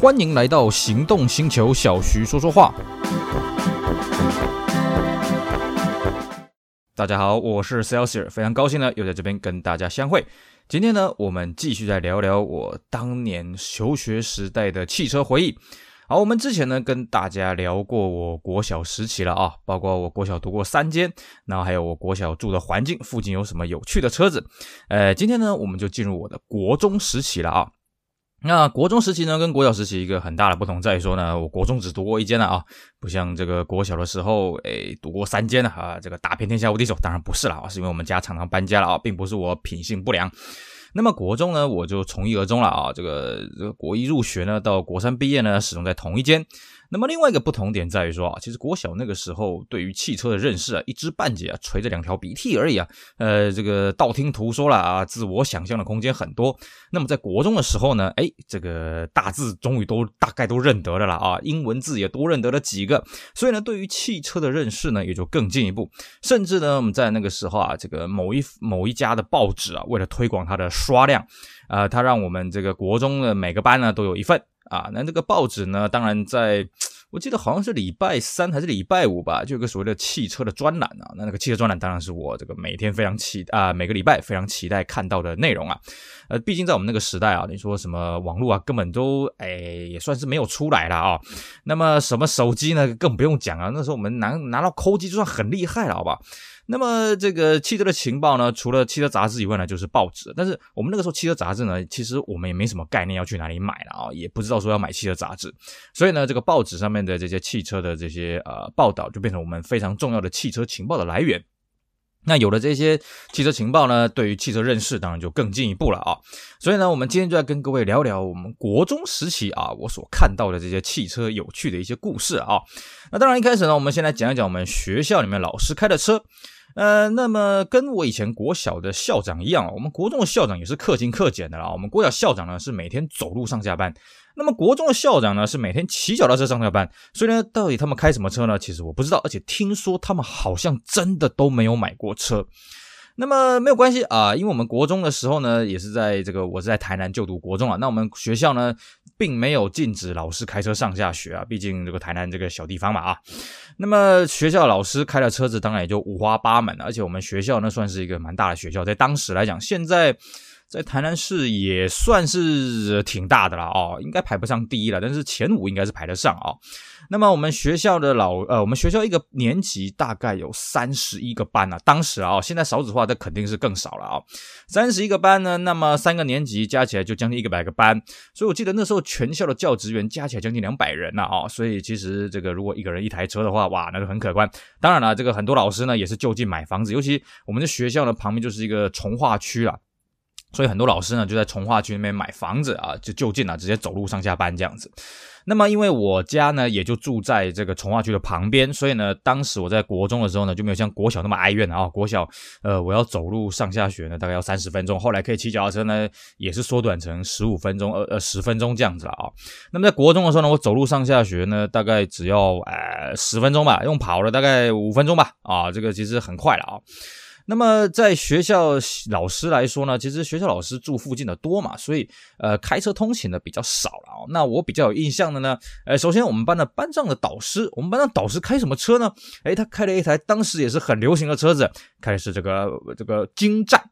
欢迎来到行动星球，小徐说说话。大家好，我是 Celsius，非常高兴呢，又在这边跟大家相会。今天呢，我们继续来聊聊我当年求学时代的汽车回忆。好，我们之前呢跟大家聊过我国小时期了啊，包括我国小读过三间，然后还有我国小住的环境附近有什么有趣的车子。呃，今天呢我们就进入我的国中时期了啊。那国中时期呢跟国小时期一个很大的不同在于说呢，我国中只读过一间了啊，不像这个国小的时候，诶读过三间了啊，这个打遍天下无敌手。当然不是了啊，是因为我们家常常搬家了啊，并不是我品性不良。那么国中呢，我就从一而终了啊。这个这个国一入学呢，到国三毕业呢，始终在同一间。那么另外一个不同点在于说啊，其实国小那个时候对于汽车的认识啊，一知半解啊，垂着两条鼻涕而已啊。呃，这个道听途说了啊，自我想象的空间很多。那么在国中的时候呢，哎，这个大字终于都大概都认得了啦啊，英文字也多认得了几个。所以呢，对于汽车的认识呢，也就更进一步。甚至呢，我们在那个时候啊，这个某一某一家的报纸啊，为了推广它的刷量，啊、呃，他让我们这个国中的每个班呢都有一份。啊，那这个报纸呢，当然在，我记得好像是礼拜三还是礼拜五吧，就有个所谓的汽车的专栏啊。那那个汽车专栏当然是我这个每天非常期啊，每个礼拜非常期待看到的内容啊。呃，毕竟在我们那个时代啊，你说什么网络啊，根本都哎也算是没有出来了啊。那么什么手机呢，更不用讲啊。那时候我们拿拿到抠机就算很厉害了，好吧？那么这个汽车的情报呢，除了汽车杂志以外呢，就是报纸。但是我们那个时候汽车杂志呢，其实我们也没什么概念要去哪里买了啊，也不知道说要买汽车杂志。所以呢，这个报纸上面的这些汽车的这些呃报道，就变成我们非常重要的汽车情报的来源。那有了这些汽车情报呢，对于汽车认识当然就更进一步了啊。所以呢，我们今天就要跟各位聊聊我们国中时期啊，我所看到的这些汽车有趣的一些故事啊。那当然一开始呢，我们先来讲一讲我们学校里面老师开的车。呃，那么跟我以前国小的校长一样，我们国中的校长也是克勤克俭的啦。我们国小校长呢是每天走路上下班，那么国中的校长呢是每天骑脚踏车上下班。所以呢，到底他们开什么车呢？其实我不知道，而且听说他们好像真的都没有买过车。那么没有关系啊，因为我们国中的时候呢，也是在这个我是在台南就读国中啊。那我们学校呢，并没有禁止老师开车上下学啊，毕竟这个台南这个小地方嘛啊。那么学校老师开的车子当然也就五花八门，而且我们学校那算是一个蛮大的学校，在当时来讲，现在。在台南市也算是挺大的了哦，应该排不上第一了，但是前五应该是排得上啊、哦。那么我们学校的老呃，我们学校一个年级大概有三十一个班啊，当时啊、现在少子化，这肯定是更少了啊、三十一个班呢，那么三个年级加起来就将近一个百个班，所以我记得那时候全校的教职员加起来将近两百人了啊、所以其实这个如果一个人一台车的话，哇，那就很可观。当然了，这个很多老师呢也是就近买房子，尤其我们的学校呢旁边就是一个从化区啊。所以很多老师呢就在从化区那边买房子啊，就就近啊，直接走路上下班这样子。那么因为我家呢也就住在这个从化区的旁边，所以呢当时我在国中的时候呢就没有像国小那么哀怨啊。国小呃我要走路上下学呢大概要三十分钟，后来可以骑脚踏车呢也是缩短成十五分钟呃呃十分钟这样子了啊。那么在国中的时候呢我走路上下学呢大概只要呃十分钟吧，用跑了大概五分钟吧啊，这个其实很快了啊。那么在学校老师来说呢，其实学校老师住附近的多嘛，所以呃开车通勤的比较少了哦。那我比较有印象的呢，呃，首先我们班的班上的导师，我们班的导师开什么车呢？诶，他开了一台当时也是很流行的车子，开的是这个这个京战。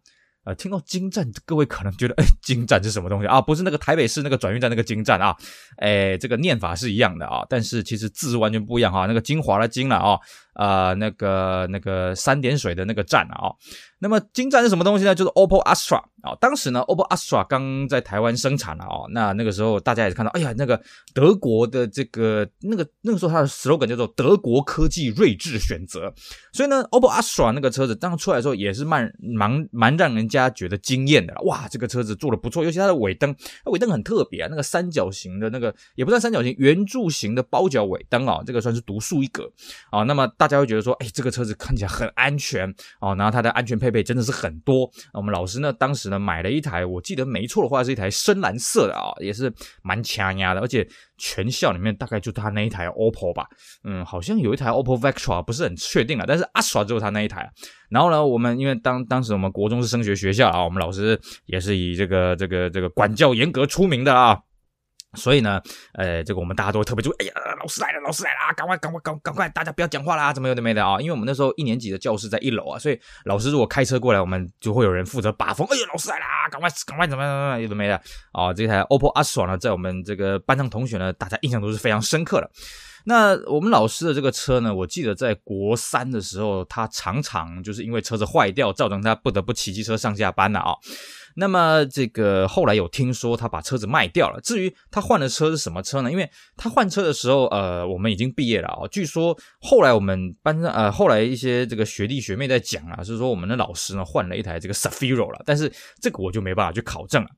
呃，听到京战，各位可能觉得，哎，京战是什么东西啊？不是那个台北市那个转运站那个京战啊？哎，这个念法是一样的啊，但是其实字完全不一样哈。那个精华的精了，啊、呃，那个那个三点水的那个站啊。那么金站是什么东西呢？就是 OPPO Astra 啊、当时呢，OPPO Astra 刚在台湾生产了啊、哦。那那个时候大家也是看到，哎呀，那个德国的这个那个那个时候它的 slogan 叫做“德国科技睿智选择”。所以呢，OPPO Astra 那个车子当时出来的时候也是蛮蛮蛮让人家觉得惊艳的。哇，这个车子做的不错，尤其它的尾灯，它尾灯很特别啊，那个三角形的那个也不算三角形，圆柱形的包角尾灯啊、哦，这个算是独树一格啊、那么大大家会觉得说，哎，这个车子看起来很安全、哦，然后它的安全配。备真的是很多，我们老师呢，当时呢买了一台，我记得没错的话是一台深蓝色的啊，也是蛮抢眼的，而且全校里面大概就他那一台 OPPO 吧，嗯，好像有一台 OPPO Vectra，不是很确定了，但是 Astra 就是他那一台。然后呢，我们因为当当时我们国中是升学学校啊，我们老师也是以这个这个这个管教严格出名的啊。所以呢，呃，这个我们大家都会特别注意。哎呀，老师来了，老师来了啊，赶快，赶快，赶赶快，大家不要讲话啦，怎么有的没的啊？因为我们那时候一年级的教室在一楼啊，所以老师如果开车过来，我们就会有人负责把风。哎呀，老师来了，赶快，赶快，怎么怎么有的没的啊？这台 OPPO Astra 呢，在我们这个班上同学呢，大家印象都是非常深刻的。那我们老师的这个车呢，我记得在国三的时候，他常常就是因为车子坏掉，造成他不得不骑机车上下班了啊。那么这个后来有听说他把车子卖掉了。至于他换的车是什么车呢？因为他换车的时候，呃，我们已经毕业了啊。据说后来我们班上，呃，后来一些这个学弟学妹在讲啊，是说我们的老师呢换了一台这个 Safiro 了。但是这个我就没办法去考证了。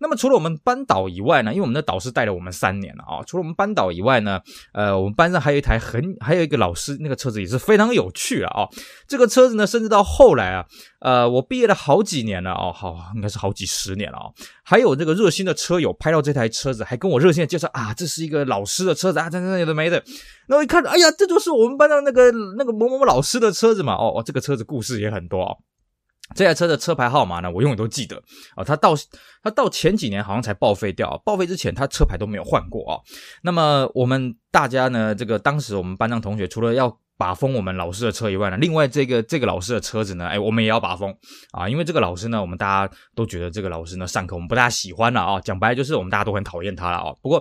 那么除了我们班导以外呢，因为我们的导师带了我们三年了啊。除了我们班导以外呢，呃，我们班上还有一台很，还有一个老师，那个车子也是非常有趣了啊。这个车子呢，甚至到后来啊。呃，我毕业了好几年了哦，好，应该是好好几十年了哦。还有这个热心的车友拍到这台车子，还跟我热心的介绍啊，这是一个老师的车子啊，这这有的没的。那我一看，哎呀，这就是我们班上那个那个某某某老师的车子嘛。哦哦，这个车子故事也很多哦。这台车的车牌号码呢，我永远都记得啊。他到他到前几年好像才报废掉，报废之前他车牌都没有换过啊。那么我们大家呢，这个当时我们班上同学除了要。把风我们老师的车以外呢，另外这个这个老师的车子呢，哎，我们也要把风啊，因为这个老师呢，我们大家都觉得这个老师呢上课我们不大喜欢了啊，讲白就是我们大家都很讨厌他了啊。不过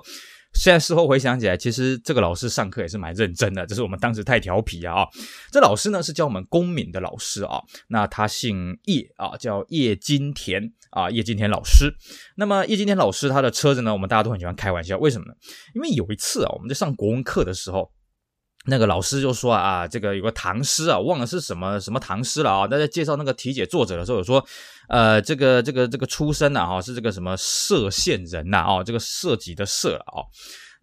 现在事后回想起来，其实这个老师上课也是蛮认真的，只是我们当时太调皮啊。这老师呢是教我们公民的老师啊，那他姓叶啊，叫叶金田啊，叶金田老师。那么叶金田老师他的车子呢，我们大家都很喜欢开玩笑，为什么呢？因为有一次啊，我们在上国文课的时候。那个老师就说啊，这个有个唐诗啊，忘了是什么什么唐诗了啊。大家介绍那个题解作者的时候，有说，呃，这个这个这个出身啊，哈，是这个什么歙县人呐，哦，这个歙籍的歙了，哦。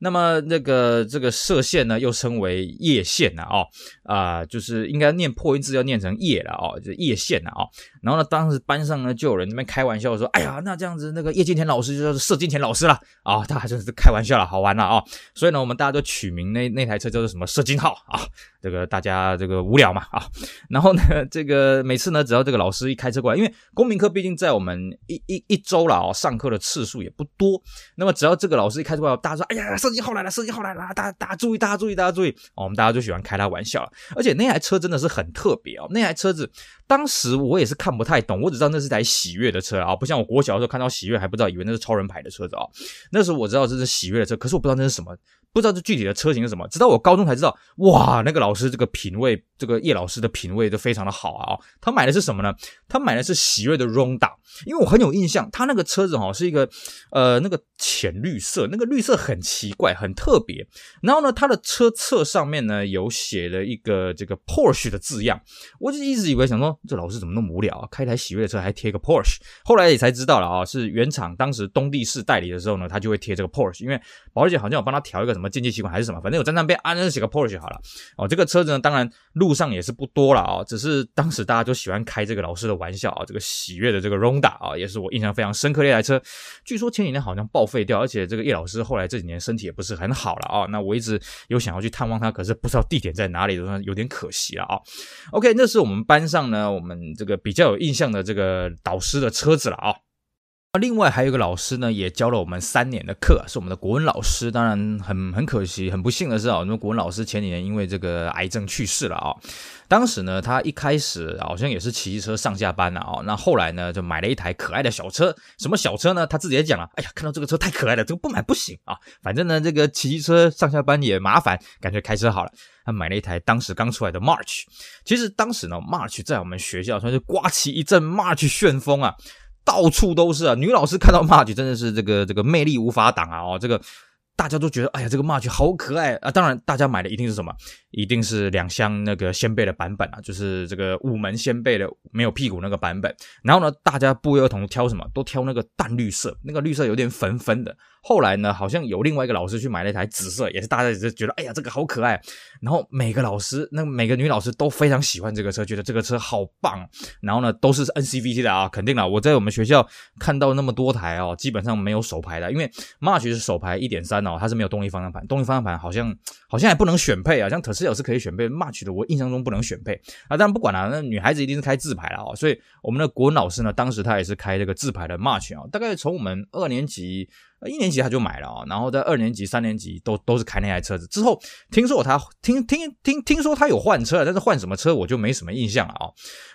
那么那个这个歙县呢，又称为叶县呐，哦，啊、就是应该念破音字要念成叶了，哦，就叶县呐，哦。然后呢，当时班上呢就有人那边开玩笑说，哎呀，那这样子那个叶金田老师就叫做歙金田老师了，啊、哦，他还真是开玩笑了，好玩了啊、所以呢，我们大家都取名那那台车叫做什么射金号啊。这个大家这个无聊嘛啊，然后呢，这个每次呢，只要这个老师一开车过来，因为公民课毕竟在我们一一一周了啊，上课的次数也不多，那么只要这个老师一开车过来，大家说，哎呀，射金号来了，射金号来了，大家大家注意，大家注意，大家注意，我们大家就喜欢开他玩笑了，而且那台车真的是很特别哦，那台车子当时我也是看不太懂，我只知道那是台喜悦的车啊，不像我国小的时候看到喜悦还不知道，以为那是超人牌的车子啊，那时候我知道这是喜悦的车，可是我不知道那是什么。不知道这具体的车型是什么，直到我高中才知道，哇，那个老师这个品味，这个叶老师的品味都非常的好啊！他买的是什么呢？他买的是喜悦的 Ronda，因为我很有印象，他那个车子哈是一个呃那个浅绿色，那个绿色很奇怪，很特别。然后呢，他的车侧上面呢有写了一个这个 Porsche 的字样，我就一直以为想说这老师怎么那么无聊啊，开台喜悦的车还贴个 Porsche。后来也才知道了啊，是原厂当时东帝士代理的时候呢，他就会贴这个 Porsche，因为保时捷好像有帮他调一个什么。进气习惯还是什么，反正我在那边安上写个 Porsche 好了哦。这个车子呢，当然路路上也是不多了啊，只是当时大家就喜欢开这个老师的玩笑啊。这个喜悦的这个 Ronda 啊，也是我印象非常深刻的一台车。据说前几年好像报废掉，而且这个叶老师后来这几年身体也不是很好了啊。那我一直有想要去探望他，可是不知道地点在哪里，有点可惜了啊。OK，那是我们班上呢，我们这个比较有印象的这个导师的车子了啊。另外还有一个老师呢，也教了我们三年的课，是我们的国文老师。当然很很可惜，很不幸的是啊，我们国文老师前几年因为这个癌症去世了啊。当时呢，他一开始好像也是骑车上下班了啊。那后来呢，就买了一台可爱的小车。什么小车呢？他自己也讲了，哎呀，看到这个车太可爱了，这个不买不行啊。反正呢，这个骑车上下班也麻烦，干脆开车好了。他买了一台当时刚出来的 March。其实当时呢，March 在我们学校算是刮起一阵 March 旋风啊。到处都是啊！女老师看到 March 真的是这个这个魅力无法挡啊！哦，这个大家都觉得，哎呀，这个 March 好可爱啊！当然，大家买的一定是什么？一定是两箱那个掀背的版本啊，就是这个五门掀背的没有屁股那个版本。然后呢，大家不约而同挑什么？都挑那个淡绿色，那个绿色有点粉粉的。后来呢，好像有另外一个老师去买了一台紫色，也是大家也是觉得，哎呀，这个好可爱。然后每个老师，那每个女老师都非常喜欢这个车，觉得这个车好棒。然后呢，都是 NCVT 的啊，肯定了。我在我们学校看到那么多台哦，基本上没有手排的，因为 March 是手排一点三哦，它是没有动力方向盘，动力方向盘好像好像还不能选配啊，像特斯拉是可以选配，March 的我印象中不能选配啊。当然不管了，那女孩子一定是开自排了哦。所以我们的国文老师呢，当时他也是开这个自排的 March 啊，大概从我们二年级。一年级他就买了啊，然后在二年级、三年级都都是开那台车子。之后听说他听听听听说他有换车，但是换什么车我就没什么印象了啊。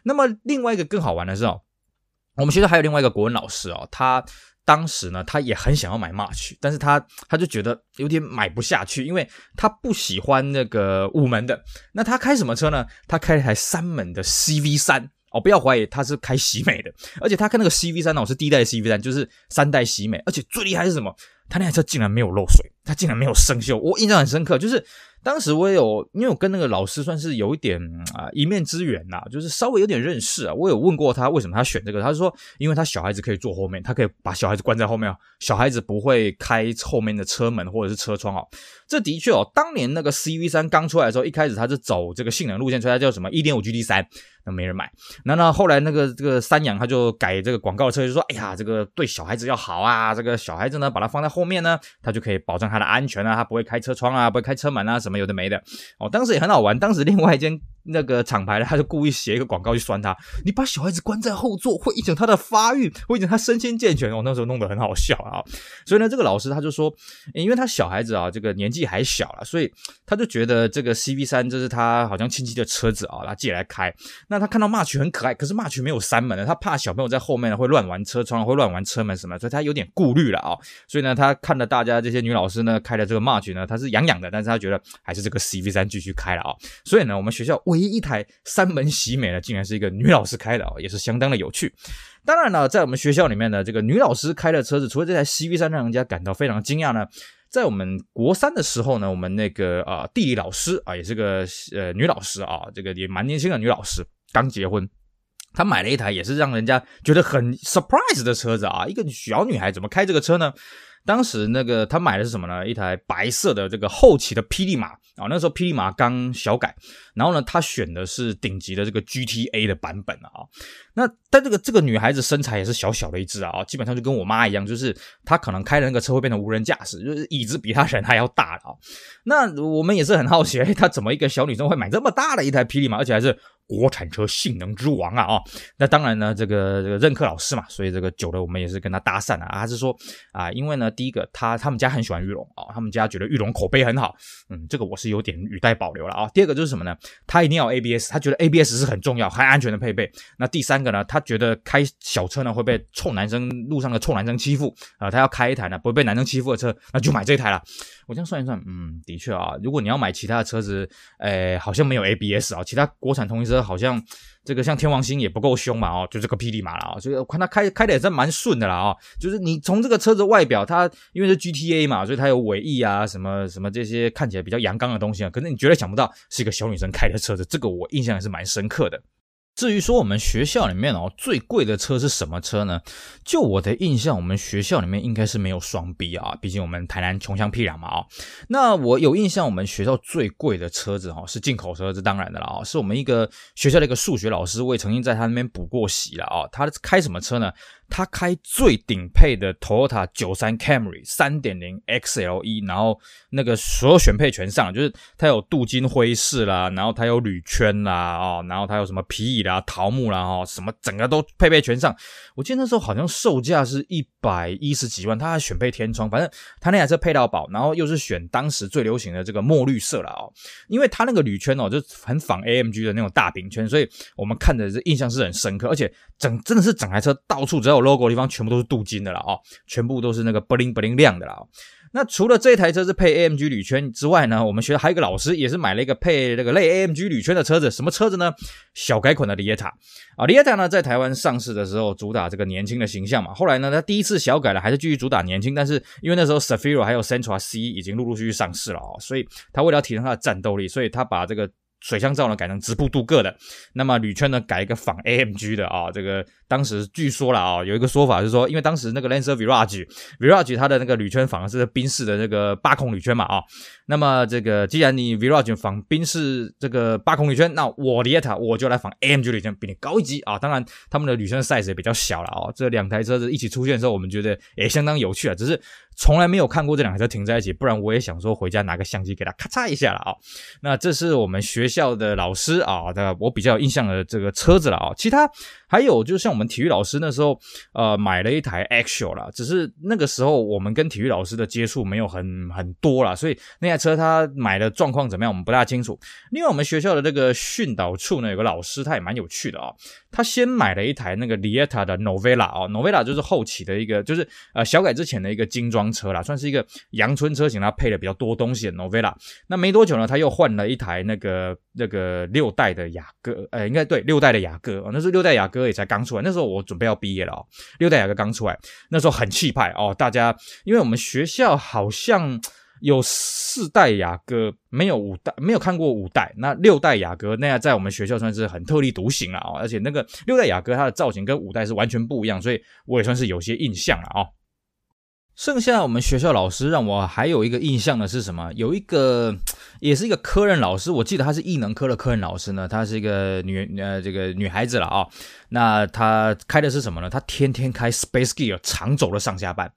那么另外一个更好玩的是哦，我们学校还有另外一个国文老师哦，他当时呢他也很想要买 March，但是他他就觉得有点买不下去，因为他不喜欢那个五门的。那他开什么车呢？他开一台三门的 CV 三。哦，不要怀疑，他是开喜美的，而且他看那个 CV3 呢，我是第一代 CV3，就是三代喜美，而且最厉害是什么？他那台车竟然没有漏水，他竟然没有生锈，我印象很深刻，就是。当时我有，因为我跟那个老师算是有一点啊一面之缘呐，就是稍微有点认识啊。我有问过他为什么他选这个，他是说，因为他小孩子可以坐后面，他可以把小孩子关在后面，小孩子不会开后面的车门或者是车窗哦。这的确哦，当年那个 CV 三刚出来的时候，一开始它是走这个性能路线，出来叫什么一点五 GT 三那没人买。那那后来那个这个三阳他就改这个广告车，就说，哎呀，这个对小孩子要好啊，这个小孩子呢把它放在后面呢，他就可以保证他的安全啊，他不会开车窗啊，不会开车门啊什么。有的没的哦，当时也很好玩。当时另外一间那个厂牌的，他就故意写一个广告去酸他：你把小孩子关在后座，会影响他的发育，会影响他身心健全。哦，那时候弄得很好笑啊。所以呢，这个老师他就说，因为他小孩子啊，这个年纪还小了，所以他就觉得这个 CV3 这是他好像亲戚的车子啊，他借来开。那他看到 March 很可爱，可是 March 没有三门的，他怕小朋友在后面会乱玩车窗，会乱玩车门什么，所以他有点顾虑了啊。所以呢，他看了大家这些女老师呢开的这个 March 呢，他是痒痒的，但是他觉得。还是这个 CV3 继续开了啊，所以呢，我们学校唯一一台三门喜美呢，竟然是一个女老师开的啊，也是相当的有趣。当然了，在我们学校里面呢，这个女老师开的车子，除了这台 CV3 让人家感到非常惊讶呢，在我们国三的时候呢，我们那个啊地理老师啊，也是个呃女老师啊，这个也蛮年轻的女老师，刚结婚，她买了一台也是让人家觉得很 surprise 的车子啊，一个小女孩怎么开这个车呢？当时那个他买的是什么呢？一台白色的这个后期的霹雳马啊，那时候霹雳马刚小改，然后呢，他选的是顶级的这个 GTA 的版本啊。那但这个这个女孩子身材也是小小的一只啊，基本上就跟我妈一样，就是她可能开的那个车会变成无人驾驶，就是椅子比她人还要大啊。那我们也是很好奇，她怎么一个小女生会买这么大的一台霹雳马，而且还是？国产车性能之王啊啊、那当然呢，这个这个任课老师嘛，所以这个久了我们也是跟他搭讪啊。他是说啊，因为呢，第一个他他们家很喜欢玉龙啊，他们家觉得玉龙口碑很好，嗯，这个我是有点语带保留了啊。第二个就是什么呢？他一定要 ABS，他觉得 ABS 是很重要、很安全的配备。那第三个呢，他觉得开小车呢会被臭男生路上的臭男生欺负啊，他要开一台呢不会被男生欺负的车，那就买这台了。我这样算一算，嗯，的确啊，如果你要买其他的车子，诶，好像没有 ABS 啊，其他国产通用车好像这个像天王星也不够凶嘛，哦，就这个霹雳马了啊，所以我看它开开的也是蛮顺的啦啊，就是你从这个车子外表，它因为是 GTA 嘛，所以它有尾翼啊，什么什么这些看起来比较阳刚的东西啊，可是你绝对想不到是一个小女生开的车子，这个我印象也是蛮深刻的。至于说我们学校里面哦最贵的车是什么车呢？就我的印象，我们学校里面应该是没有双 B 啊，毕竟我们台南穷乡僻壤嘛啊。那我有印象，我们学校最贵的车子哈是进口车，这当然的了啊，是我们一个学校的一个数学老师，我也曾经在他那边补过习了啊。他开什么车呢？他开最顶配的 Toyota 93 Camry 3.0 XLE，然后那个所有选配全上，就是它有镀金灰饰啦，然后它有铝圈啦，哦，然后它有什么皮椅啦、桃木啦，哦，什么整个都配备全上。我记得那时候好像售价是一百一十几万，他还选配天窗，反正他那台车配到宝，然后又是选当时最流行的这个墨绿色了哦，因为他那个铝圈哦，就很仿 AMG 的那种大饼圈，所以我们看的是印象是很深刻，而且整真的是整台车到处只要有 logo 的地方全部都是镀金的了啊，全部都是那个 bling bling 亮的了。那除了这台车是配 AMG 铝圈之外呢，我们学校还有一个老师也是买了一个配那个类 AMG 铝圈的车子，什么车子呢？小改款的里耶塔啊，里耶塔呢在台湾上市的时候主打这个年轻的形象嘛，后来呢他第一次小改了，还是继续主打年轻，但是因为那时候 Safiro 还有 Sentra C 已经陆陆续续上市了啊，所以他为了提升他的战斗力，所以他把这个。水箱罩呢改成直瀑镀铬的，那么铝圈呢改一个仿 AMG 的啊，这个当时据说了啊，有一个说法是说，因为当时那个 Lancer Virage Virage 它的那个铝圈仿的是宾士的那个八孔铝圈嘛啊，那么这个既然你 Virage 仿宾士这个八孔铝圈，那我 Lieta 我就来仿 AMG 铝圈，比你高一级啊。当然他们的铝圈 size 也比较小了啊。这两台车子一起出现的时候，我们觉得也相当有趣啊。只是从来没有看过这两台车停在一起，不然我也想说回家拿个相机给它咔嚓一下了啊。那这是我们学校的老师啊，的我比较有印象的这个车子了啊。其他还有就像我们体育老师那时候呃买了一台 Axial 啦，只是那个时候我们跟体育老师的接触没有很很多啦，所以那台车他买的状况怎么样我们不大清楚。另外我们学校的这个训导处呢有个老师他也蛮有趣的啊，他先买了一台那个 Lieta 的 Novella 哦，Novella 就是后期的一个就是呃小改之前的一个精装。车啦，算是一个阳春车型，它配了比较多东西的 Novella。那没多久呢，他又换了一台那个那个六代的雅阁，呃，应该对，六代的雅阁哦，那是六代雅阁阁也才刚出来，那时候我准备要毕业了哦，六代雅阁刚出来，那时候很气派哦，大家因为我们学校好像有四代雅阁，没有五代，没有看过五代，那六代雅阁那样在我们学校算是很特立独行了哦，而且那个六代雅阁它的造型跟五代是完全不一样，所以我也算是有些印象了哦。剩下我们学校老师让我还有一个印象的是什么？有一个也是一个科任老师，我记得他是艺能科的科任老师呢，她是一个女呃这个女孩子了啊、哦。那他开的是什么呢？他天天开 Space Gear 长轴的上下班。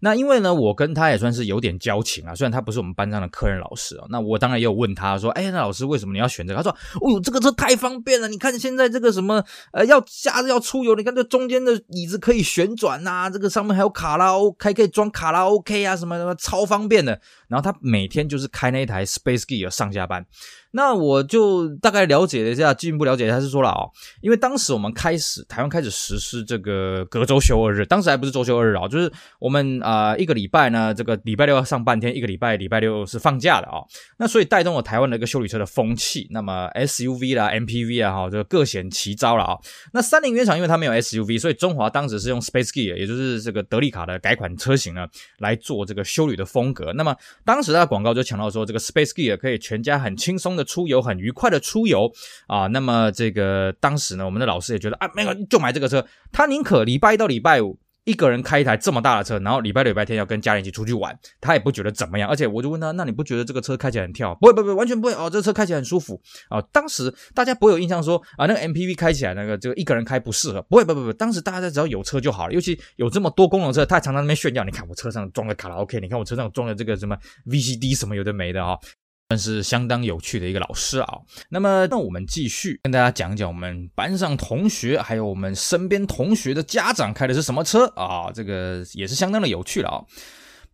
那因为呢，我跟他也算是有点交情啊，虽然他不是我们班上的科任老师啊。那我当然也有问他说：“哎，那老师为什么你要选这个？”他说：“哦呦，这个车太方便了！你看现在这个什么呃，要假日要出游，你看这中间的椅子可以旋转呐，这个上面还有卡拉 OK，还可以装卡拉 OK 啊，什么什么超方便的。然后他每天就是开那一台 Space Gear 上下班。”那我就大概了解了一下，进一步了解，他是说了哦，因为当时我们开始台湾开始实施这个隔周休二日，当时还不是周休二日啊，就是我们啊、一个礼拜呢，这个礼拜六要上半天，一个礼拜礼拜六是放假的啊、哦，那所以带动了台湾的一个休旅车的风气，那么 SUV 啦、MPV 啊，哈，这个各显其招了啊、那三菱原厂因为它没有 SUV，所以中华当时是用 Space Gear，也就是这个德利卡的改款车型呢来做这个休旅的风格。那么当时它的广告就强调说，这个 Space Gear 可以全家很轻松的。出游很愉快的出游啊，那么这个当时呢，我们的老师也觉得啊，没有就买这个车，他宁可礼拜一到礼拜五一个人开一台这么大的车，然后礼拜六礼拜天要跟家人一起出去玩，他也不觉得怎么样。而且我就问他，那你不觉得这个车开起来很跳？不会，不会，完全不会哦，这车开起来很舒服啊。当时大家不会有印象说啊，那个 MPV 开起来那个这个一个人开不适合，不会，不不不，当时大家只要有车就好了，尤其有这么多功能车，他常常那边炫耀，你看我车上装了卡拉 OK，你看我车上装了这个什么 VCD 什么有的没的啊。算是相当有趣的一个老师啊。那么，那我们继续跟大家讲讲我们班上同学，还有我们身边同学的家长开的是什么车啊？这个也是相当的有趣了啊。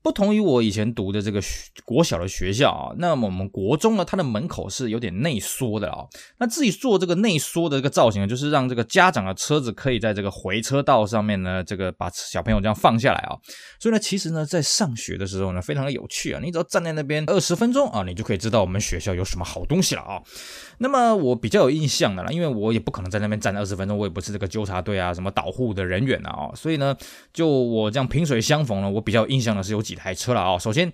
不同于我以前读的这个国小的学校啊，那么我们国中呢，它的门口是有点内缩的啊。那自己做这个内缩的这个造型呢，就是让这个家长的车子可以在这个回车道上面呢，这个把小朋友这样放下来啊。所以呢，其实呢，在上学的时候呢，非常的有趣啊。你只要站在那边二十分钟啊，你就可以知道我们学校有什么好东西了啊。那么我比较有印象的啦，因为我也不可能在那边站二十分钟，我也不是这个纠察队啊，什么导护的人员啊，所以呢，就我这样萍水相逢呢，我比较有印象的是有几台车了啊。首先。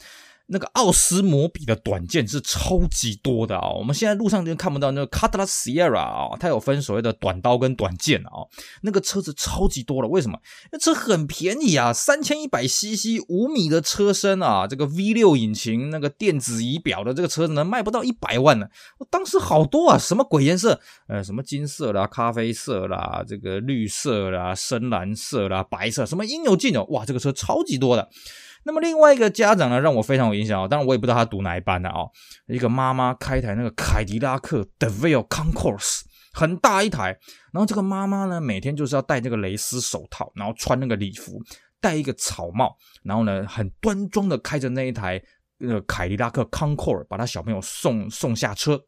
那个奥斯摩比的短剑是超级多的啊！我们现在路上就看不到那个 Cutlass Sierra 啊，它有分所谓的短刀跟短剑啊。那个车子超级多了，为什么？那车很便宜啊，三千一百 CC，五米的车身啊，这个 V 六引擎，那个电子仪表的这个车子呢，卖不到一百万呢。我当时好多啊，什么鬼颜色？呃，什么金色啦、咖啡色啦、这个绿色啦、深蓝色啦、白色，什么应有尽有。哇，这个车超级多的。那么另外一个家长呢，让我非常有印象哦。当然我也不知道他读哪一班的哦。一个妈妈开台那个凯迪拉克 Deville Concourse，很大一台。然后这个妈妈呢，每天就是要戴这个蕾丝手套，然后穿那个礼服，戴一个草帽，然后呢，很端庄的开着那一台那个凯迪拉克 Concours，把他小朋友送送下车，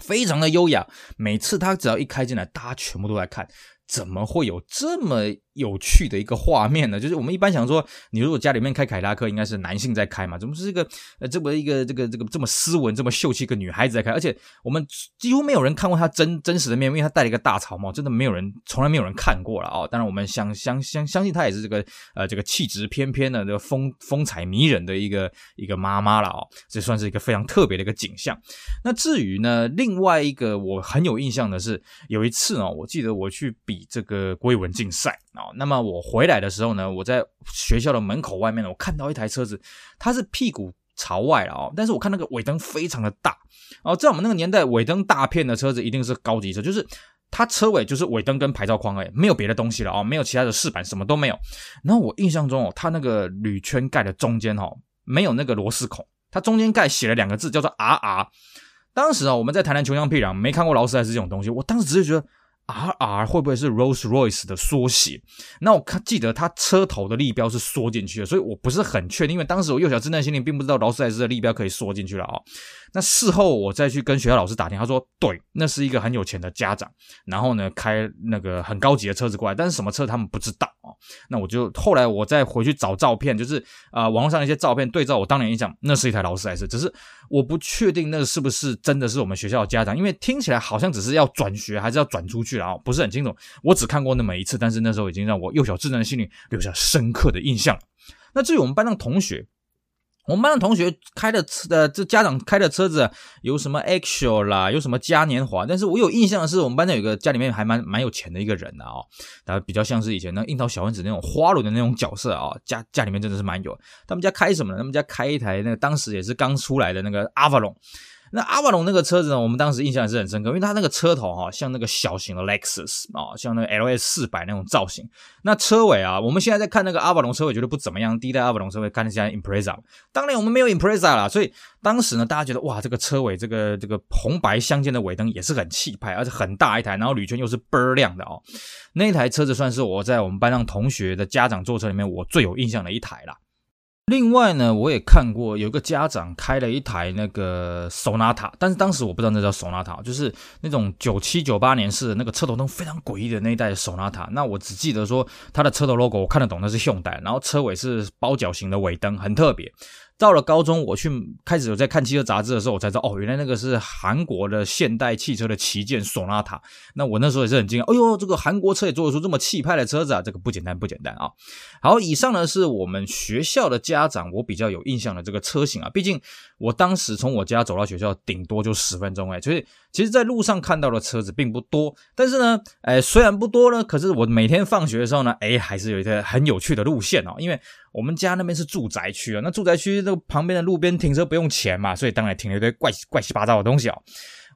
非常的优雅。每次他只要一开进来，大家全部都在看，怎么会有这么有趣的一个画面呢，就是我们一般想说，你如果家里面开凯迪拉克，应该是男性在开嘛，怎么是一个呃这么一个这个这个这么斯文、这么秀气一个女孩子在开？而且我们几乎没有人看过她真真实的面，因为她戴了一个大草帽，真的没有人，从来没有人看过了哦。当然，我们相相相相信她也是这个呃这个气质翩翩的、这个风风采迷人的一个一个妈妈了哦。这算是一个非常特别的一个景象。那至于呢，另外一个我很有印象的是，有一次呢，我记得我去比这个国语文竞赛。啊，那么我回来的时候呢，我在学校的门口外面呢，我看到一台车子，它是屁股朝外了哦，但是我看那个尾灯非常的大哦，在我们那个年代，尾灯大片的车子一定是高级车，就是它车尾就是尾灯跟牌照框哎，没有别的东西了哦，没有其他的饰板，什么都没有。然后我印象中哦，它那个铝圈盖的中间哦，没有那个螺丝孔，它中间盖写了两个字叫做 RR。当时啊，我们在台南穷乡僻壤，没看过劳斯莱斯这种东西，我当时只是觉得。R R 会不会是 Rolls Royce 的缩写？那我看记得它车头的立标是缩进去的，所以我不是很确定，因为当时我幼小稚嫩心灵并不知道劳斯莱斯的立标可以缩进去了啊、哦。那事后我再去跟学校老师打听，他说对，那是一个很有钱的家长，然后呢开那个很高级的车子过来，但是什么车他们不知道啊、哦。那我就后来我再回去找照片，就是啊、网络上一些照片对照我当年印象，那是一台劳斯莱斯，只是我不确定那是不是真的是我们学校的家长，因为听起来好像只是要转学还是要转出去。然后不是很清楚，我只看过那么一次，但是那时候已经让我幼小稚嫩的心灵留下深刻的印象。那至于我们班上同学，我们班的同学开的车，呃，这家长开的车子有什么 Action 啦，有什么嘉年华，但是我有印象的是，我们班上有个家里面还蛮蛮有钱的一个人的啊、哦，他比较像是以前那樱桃小丸子那种花轮的那种角色啊、家家里面真的是蛮有。他们家开什么呢？他们家开一台那个当时也是刚出来的那个 Avalon。那阿瓦隆那个车子呢，我们当时印象也是很深刻，因为它那个车头哈，像那个小型的 Lexus 啊，像那个 LS 四百那种造型。那车尾啊，我们现在在看那个阿瓦隆车尾，觉得不怎么样。第一代阿瓦隆车尾看起来 Impreza，当年我们没有 Impreza 啦，所以当时呢，大家觉得哇，这个车尾这个这个红白相间的尾灯也是很气派，而且很大一台，然后铝圈又是倍儿亮的哦。那台车子算是我在我们班上同学的家长坐车里面我最有印象的一台啦。另外呢，我也看过有个家长开了一台那个索纳塔但是当时我不知道那叫索纳塔就是那种九七九八年式的那个车头灯非常诡异的那一代索纳塔。那我只记得说它的车头 logo 我看得懂，那是 Hyundai，然后车尾是包角型的尾灯，很特别。到了高中，我去开始有在看汽车杂志的时候，我才知道哦，原来那个是韩国的现代汽车的旗舰索纳塔。那我那时候也是很惊讶，哎呦，这个韩国车也做得出这么气派的车子啊，这个不简单不简单啊。好，以上呢是我们学校的家长我比较有印象的这个车型啊，毕竟我当时从我家走到学校顶多就十分钟哎，所以其实在路上看到的车子并不多。但是呢，哎，虽然不多呢，可是我每天放学的时候呢，哎，还是有一个很有趣的路线哦，因为。我们家那边是住宅区啊，那住宅区这旁边的路边停车不用钱嘛，所以当然停了一堆怪怪七八糟的东西啊。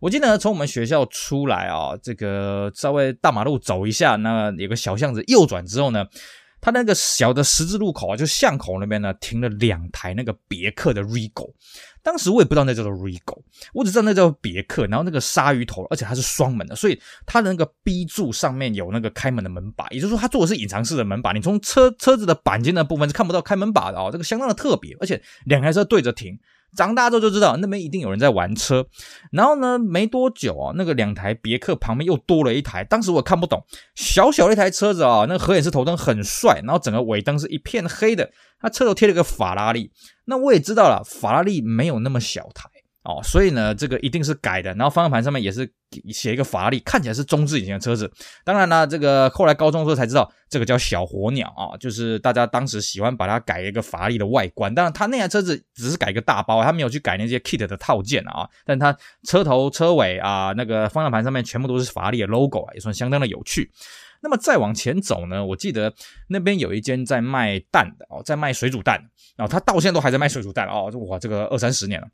我记得从我们学校出来啊，这个稍微大马路走一下，那有个小巷子，右转之后呢，它那个小的十字路口啊，就巷口那边呢停了两台那个别克的 Regal。当时我也不知道那叫做 Regal，我只知道那叫别克，然后那个鲨鱼头，而且它是双门的，所以它的那个 B 柱上面有那个开门的门把，也就是说它做的是隐藏式的门把，你从车车子的鈑金的部分是看不到开门把的哦，这个相当的特别，而且两台车对着停。长大之后就知道那边一定有人在玩车，然后呢，没多久啊，那个两台别克旁边又多了一台。当时我看不懂，小小的一台车子啊，那个合眼式头灯很帅，然后整个尾灯是一片黑的，它车头贴了个法拉利。那我也知道了，法拉利没有那么小台。哦，所以呢，这个一定是改的。然后方向盘上面也是写一个法拉利，看起来是中置引擎的车子。当然呢，这个后来高中的时候才知道，这个叫小火鸟啊，就是大家当时喜欢把它改一个法拉利的外观。当然，他那台车子只是改一个大包，他没有去改那些 kit 的套件啊。但他车头、车尾啊，那个方向盘上面全部都是法拉利的 logo 啊，也算相当的有趣。那么再往前走呢，我记得那边有一间在卖蛋的哦，在卖水煮蛋，然后他到现在都还在卖水煮蛋哦，哇，这个二三十年了。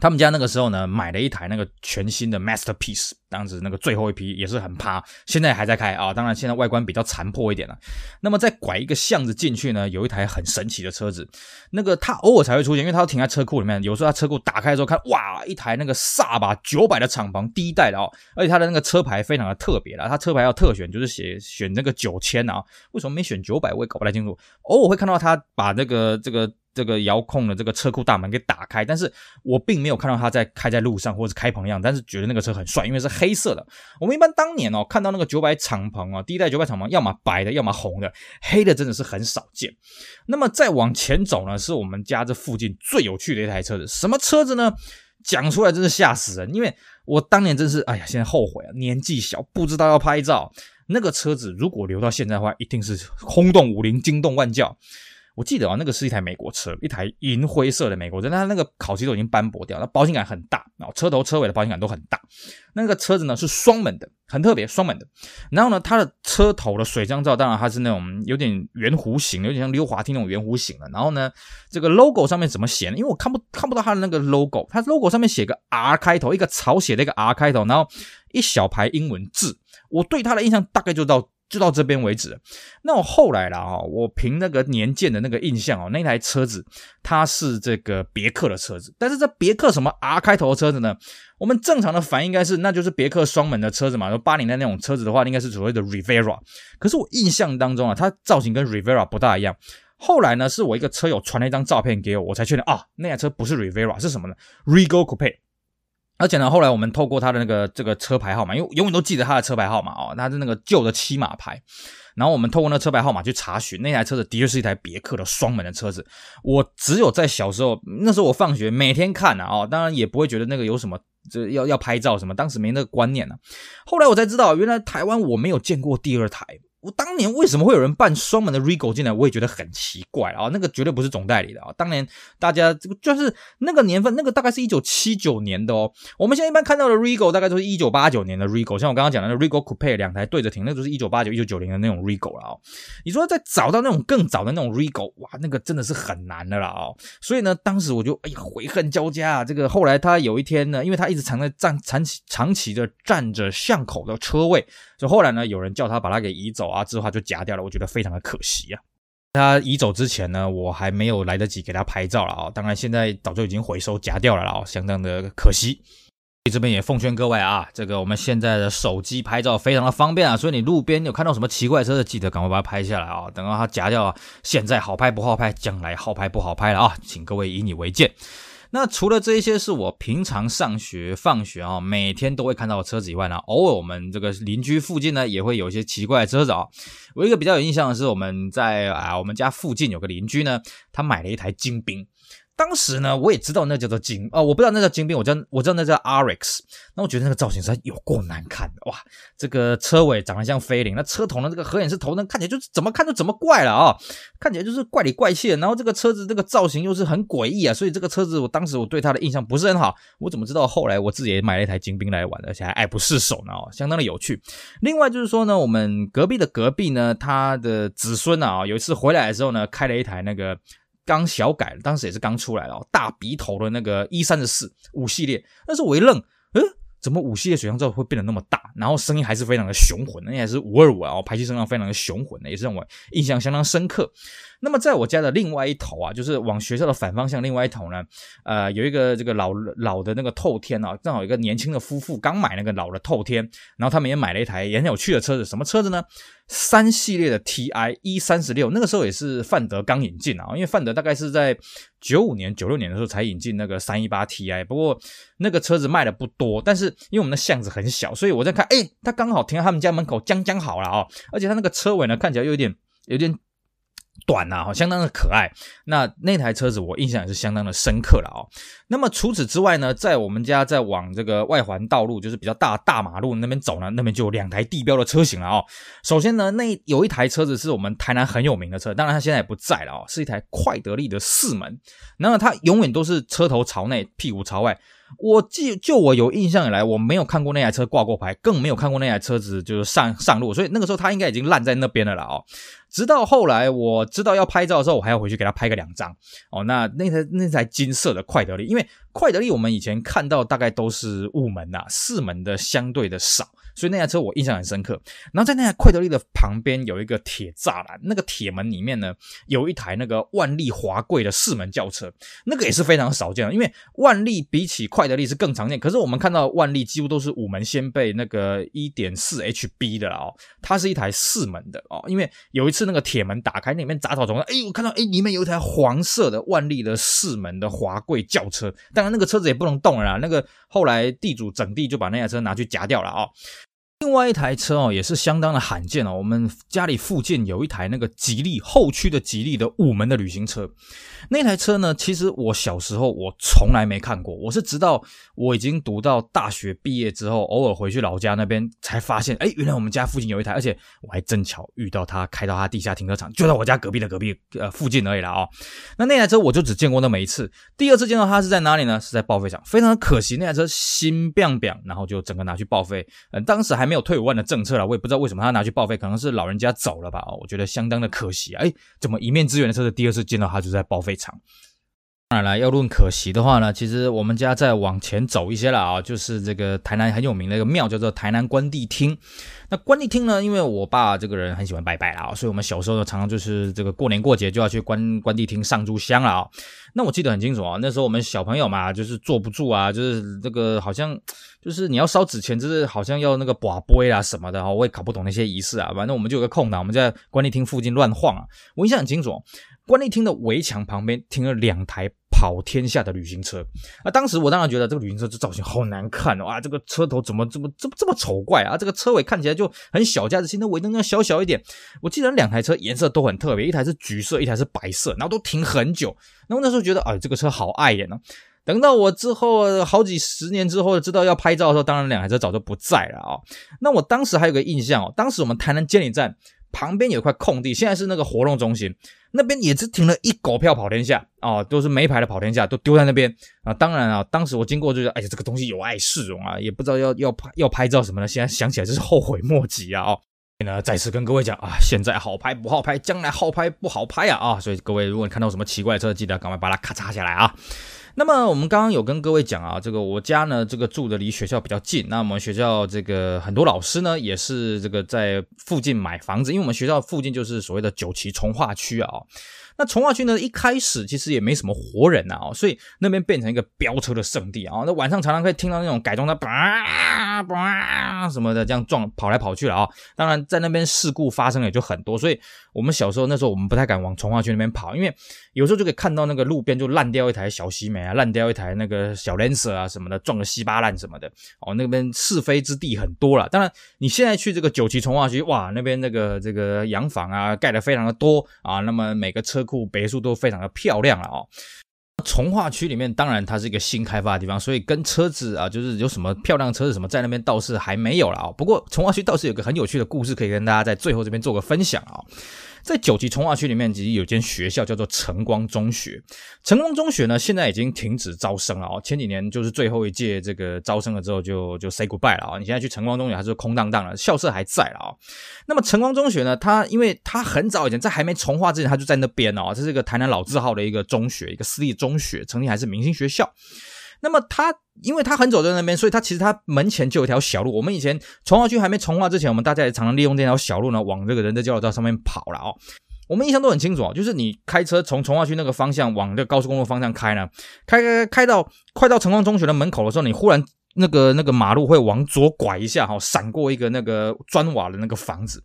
他们家那个时候呢，买了一台那个全新的 Masterpiece，当时那个最后一批也是很趴，现在还在开啊。当然现在外观比较残破一点了。那么再拐一个巷子进去呢，有一台很神奇的车子，那个他偶尔才会出现，因为他要停在车库里面。有时候他车库打开的时候看，哇，一台那个萨巴九百的敞篷第一代的哦，而且他的那个车牌非常的特别啦，他车牌要特选，就是写选那个九千啊，为什么没选九百我也搞不太清楚。偶尔会看到他把那个这个。这个遥控的这个车库大门给打开，但是我并没有看到他在开在路上或者是开棚一样，但是觉得那个车很帅，因为是黑色的。我们一般当年哦看到那个九百敞篷啊，第一代九百敞篷，要么白的，要么红的，黑的真的是很少见。那么再往前走呢，是我们家这附近最有趣的一台车子，什么车子呢？讲出来真是吓死人，因为我当年真是哎呀，现在后悔啊，年纪小不知道要拍照。那个车子如果留到现在的话，一定是轰动武林，惊动万教。我记得啊，那个是一台美国车，一台银灰色的美国车，但它那个烤漆都已经斑驳掉，那保险杆很大，然后车头车尾的保险杆都很大。那个车子呢是双门的，很特别，双门的。然后呢，它的车头的水箱罩，当然它是那种有点圆弧形，有点像溜滑梯那种圆弧形的。然后呢，这个 logo 上面怎么写呢？因为我看不看不到它的那个 logo，它 logo 上面写个 R 开头，一个草写的一个 R 开头，然后一小排英文字。我对它的印象大概就到。就到这边为止。那我后来了哈，我凭那个年鉴的那个印象哦，那台车子它是这个别克的车子，但是这别克什么 R 开头的车子呢？我们正常的反应应该是，那就是别克双门的车子嘛。说八零的那种车子的话，应该是所谓的 Rivera。可是我印象当中啊，它造型跟 Rivera 不大一样。后来呢，是我一个车友传了一张照片给我，我才确定啊，那台车不是 Rivera，是什么呢？Regal Coupe。而且呢，后来我们透过他的那个这个车牌号码，因为永远都记得他的车牌号码哦，他是那个旧的七码牌。然后我们透过那车牌号码去查询，那台车子的确是一台别克的双门的车子。我只有在小时候，那时候我放学每天看啊，当然也不会觉得那个有什么，这要要拍照什么，当时没那个观念呢、后来我才知道，原来台湾我没有见过第二台。我当年为什么会有人办双门的 Regal 进来？我也觉得很奇怪啊！那个绝对不是总代理的啊！当年大家这个就是那个年份，那个大概是一九七九年的哦。我们现在一般看到的 Regal 大概都是一九八九年的 Regal，像我刚刚讲的那 Regal Coupe 两台对着停，那都是一九八九、一九九零的那种 Regal 了哦。你说再找到那种更早的那种 Regal，哇，那个真的是很难的了哦。所以呢，当时我就哎呀悔恨交加啊！这个后来他有一天呢，因为他一直藏在站长期长期的占着巷口的车位。就后来呢，有人叫他把他给移走啊，之后他就夹掉了，我觉得非常的可惜啊。他移走之前呢，我还没有来得及给他拍照了啊，当然现在早就已经回收夹掉了啊，相当的可惜。这边也奉劝各位啊，这个我们现在的手机拍照非常的方便啊，所以你路边有看到什么奇怪车的，记得赶快把它拍下来啊，等到它夹掉啊，现在好拍不好拍，将来好拍不好拍了啊，请各位以你为鉴。那除了这一些是我平常上学放学啊，每天都会看到的车子以外呢，偶尔我们这个邻居附近呢也会有一些奇怪的车子啊。我一个比较有印象的是，我们在啊我们家附近有个邻居呢，他买了一台金兵。当时呢，我也知道那叫做金哦，我不知道那叫金兵，我知道我知道那叫 RX。那我觉得那个造型实在有够难看的哇！这个车尾长得像菲林，那车头的这个合眼式头灯看起来就是怎么看都怎么怪了啊、看起来就是怪里怪气的。然后这个车子这个造型又是很诡异啊，所以这个车子我当时我对它的印象不是很好。我怎么知道后来我自己也买了一台金兵来玩，而且还爱不释手呢？哦，相当的有趣。另外就是说呢，我们隔壁的隔壁呢，他的子孙啊，有一次回来的时候呢，开了一台那个。刚小改，当时也是刚出来哦，大鼻头的那个一三十四五系列，但是我一愣，嗯，怎么五系列水箱罩会变得那么大？然后声音还是非常的雄浑，那也是五二五啊，排气声浪非常的雄浑的，也是让我印象相当深刻。那么在我家的另外一头啊，就是往学校的反方向另外一头呢，呃，有一个这个老老的那个透天啊，正好有一个年轻的夫妇刚买那个老的透天，然后他们也买了一台也很有趣的车子，什么车子呢？三系列的 TI E 三十六，那个时候也是范德刚引进啊，因为范德大概是在九五年、九六年的时候才引进那个三一八 TI，不过那个车子卖的不多，但是因为我们的巷子很小，所以我在看，哎，它刚好停在他们家门口，将将好了啊，而且它那个车尾呢，看起来又有点有点。短呐，哈，相当的可爱。那那台车子我印象也是相当的深刻了哦。那么除此之外呢，在我们家在往这个外环道路，就是比较大大马路那边走呢，那边就有两台地标的车型了哦。首先呢，那有一台车子是我们台南很有名的车，当然它现在也不在了哦，是一台快得利的四门。那么它永远都是车头朝内，屁股朝外。我记就我有印象以来，我没有看过那台车挂过牌，更没有看过那台车子就是上上路，所以那个时候它应该已经烂在那边的了哦。直到后来我知道要拍照的时候，我还要回去给他拍个两张哦。那那台那台金色的快德利，因为快德利我们以前看到大概都是五门呐，四门的相对的少。所以那台车我印象很深刻。然后在那台快德利的旁边有一个铁栅栏，那个铁门里面呢有一台那个万利华贵的四门轿车，那个也是非常少见的。因为万利比起快德利是更常见，可是我们看到万利几乎都是五门掀背那个一点四 HB 的了哦，它是一台四门的哦。因为有一次那个铁门打开，那里面杂草丛，哎，我看到哎里面有一台黄色的万利的四门的华贵轿车，当然那个车子也不能动了啦，那个后来地主整地就把那台车拿去夹掉了啊、哦。另外一台车哦，也是相当的罕见哦。我们家里附近有一台那个吉利后驱的吉利的五门的旅行车。那台车呢，其实我小时候我从来没看过，我是直到我已经读到大学毕业之后，偶尔回去老家那边才发现，哎，原来我们家附近有一台，而且我还正巧遇到他开到他地下停车场，就在我家隔壁的隔壁呃附近而已了哦。那那台车我就只见过那么一次，第二次见到它是在哪里呢？是在报废厂，非常的可惜，那台车新变变，然后就整个拿去报废。嗯、当时还没没有退五万的政策了，我也不知道为什么他拿去报废，可能是老人家走了吧？哦，我觉得相当的可惜啊！哎，怎么一面之缘的车子，第二次见到他就在报废厂。当然了，要论可惜的话呢，其实我们家再往前走一些了啊，就是这个台南很有名的一个庙，叫做台南关帝厅。那关帝厅呢，因为我爸这个人很喜欢拜拜啊，所以我们小时候呢，常常就是这个过年过节就要去关关帝厅上炷香了啊。那我记得很清楚啊，那时候我们小朋友嘛，就是坐不住啊，就是这个好像就是你要烧纸钱，就是好像要那个把杯啊什么的啊，我也搞不懂那些仪式啊。反正我们就有个空档，我们在关帝厅附近乱晃啊。我印象很清楚，关帝厅的围墙旁边停了两台。跑天下的旅行车啊！当时我当然觉得这个旅行车这造型好难看哦啊！这个车头怎么这么这么这么丑怪啊？这个车尾看起来就很小家子气，那尾灯要小小一点。我记得两台车颜色都很特别，一台是橘色，一台是白色，然后都停很久。然后那时候觉得，哎，这个车好碍眼呢。等到我之后好几十年之后知道要拍照的时候，当然两台车早就不在了啊。那我当时还有个印象哦，当时我们台南监理站旁边有块空地，现在是那个活动中心。那边也是停了一狗票跑天下啊，都是没牌的跑天下，都丢在那边啊。当然啊，当时我经过就是，哎呀，这个东西有碍市容啊，也不知道要要拍要拍照什么的。现在想起来真是后悔莫及啊！哦，所以呢，再次跟各位讲啊，现在好拍不好拍，将来好拍不好拍啊啊！所以各位，如果你看到什么奇怪的车，记得赶快把它咔嚓下来啊。那么我们刚刚有跟各位讲啊，这个我家呢，这个住的离学校比较近。那我们学校这个很多老师呢，也是这个在附近买房子，因为我们学校附近就是所谓的九旗从化区啊。那从化区呢，一开始其实也没什么活人呐，哦，所以那边变成一个飙车的圣地啊。那晚上常常可以听到那种改装的叭叭什么的这样撞跑来跑去了啊。当然，在那边事故发生也就很多，所以我们小时候那时候我们不太敢往从化区那边跑，因为有时候就可以看到那个路边就烂掉一台小西梅啊，烂掉一台那个小 Lancer 啊什么的，撞个稀巴烂什么的哦。那边是非之地很多了。当然，你现在去这个九旗从化区，哇，那边那个这个洋房啊盖的非常的多啊，那么每个车。库别墅都非常的漂亮了哦。从化区里面当然它是一个新开发的地方，所以跟车子啊，就是有什么漂亮车子什么在那边倒是还没有了啊。不过从化区倒是有个很有趣的故事可以跟大家在最后这边做个分享啊。在九旗重划区里面，其实有间学校叫做晨光中学。晨光中学呢，现在已经停止招生了哦。前几年就是最后一届这个招生了之后就，就 say goodbye 了啊。你现在去晨光中学还是空荡荡的，校舍还在了啊。那么晨光中学呢，它因为它很早以前在还没重化之前，它就在那边哦。这是一个台南老字号的一个中学，一个私立中学，曾经还是明星学校。那么他，因为他很走在那边，所以他其实他门前就有一条小路。我们以前从化区还没从化之前，我们大家也常常利用这条小路呢，往这个仁德交流道上面跑了哦。我们印象都很清楚哦，就是你开车从从化区那个方向往这个高速公路方向开呢，开开开开到快到晨光中学的门口的时候，你忽然那个那个马路会往左拐一下哈，闪过一个那个砖瓦的那个房子，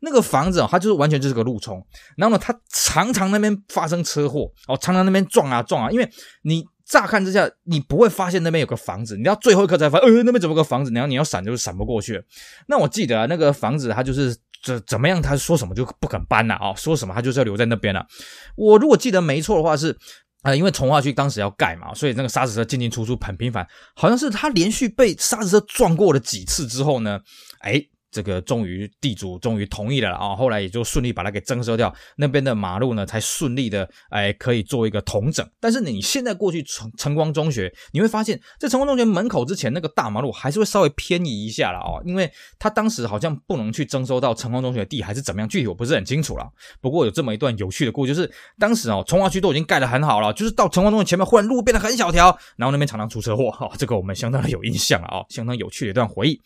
那个房子啊，它就是完全就是个路冲。然后呢，它常常那边发生车祸哦，常常那边撞啊撞啊，因为你。乍看之下，你不会发现那边有个房子，你要最后一刻才发现，呃，那边怎么个房子？然后你要闪就闪不过去。那我记得啊，那个房子它就是怎怎么样，他说什么就不肯搬了啊，说什么他就是要留在那边了。我如果记得没错的话是，呃，因为从化区当时要盖嘛，所以那个砂石车进进出出很频繁，好像是他连续被砂石车撞过了几次之后呢，哎。这个终于地主终于同意了啊，后来也就顺利把它给征收掉，那边的马路呢才顺利的哎可以做一个统整。但是你现在过去晨晨光中学，你会发现在晨光中学门口之前那个大马路还是会稍微偏移一下了啊，因为他当时好像不能去征收到晨光中学的地还是怎么样，具体我不是很清楚了。不过有这么一段有趣的故事，就是当时哦重划区都已经盖得很好了，就是到晨光中学前面忽然路变得很小条，然后那边常常出车祸哈，这个我们相当的有印象了啊，相当有趣的一段回忆。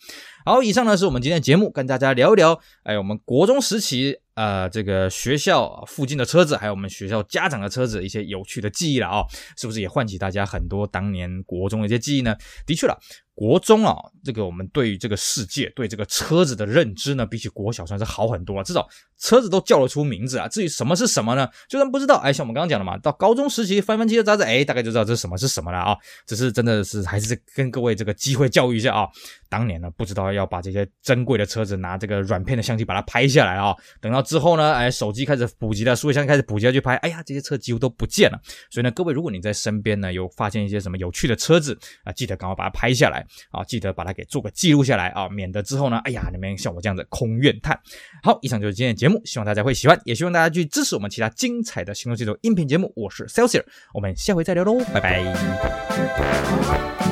好，以上呢是我们今天的节目，跟大家聊一聊，哎，我们国中时期，呃，这个学校附近的车子，还有我们学校家长的车子，一些有趣的记忆了啊、是不是也唤起大家很多当年国中的一些记忆呢？的确了。国中啊，这个我们对于这个世界、对这个车子的认知呢，比起国小算是好很多啊。至少车子都叫得出名字啊。至于什么是什么呢？就算不知道，哎，像我们刚刚讲的嘛，到高中时期翻翻汽车杂志，哎，大概就知道这是什么是什么了啊。只是真的是还是跟各位这个机会教育一下啊。当年呢，不知道要把这些珍贵的车子拿这个软片的相机把它拍下来啊。等到之后呢，哎，手机开始普及了，数位相机开始普及了，去拍，哎呀，这些车几乎都不见了。所以呢，各位如果你在身边呢有发现一些什么有趣的车子啊，记得赶快把它拍下来啊，记得把它给做个记录下来啊，免得之后呢，哎呀，你们像我这样子空怨叹。好，以上就是今天的节目，希望大家会喜欢，也希望大家去支持我们其他精彩的行动技术音频节目。我是 Celsius，我们下回再聊喽，拜拜。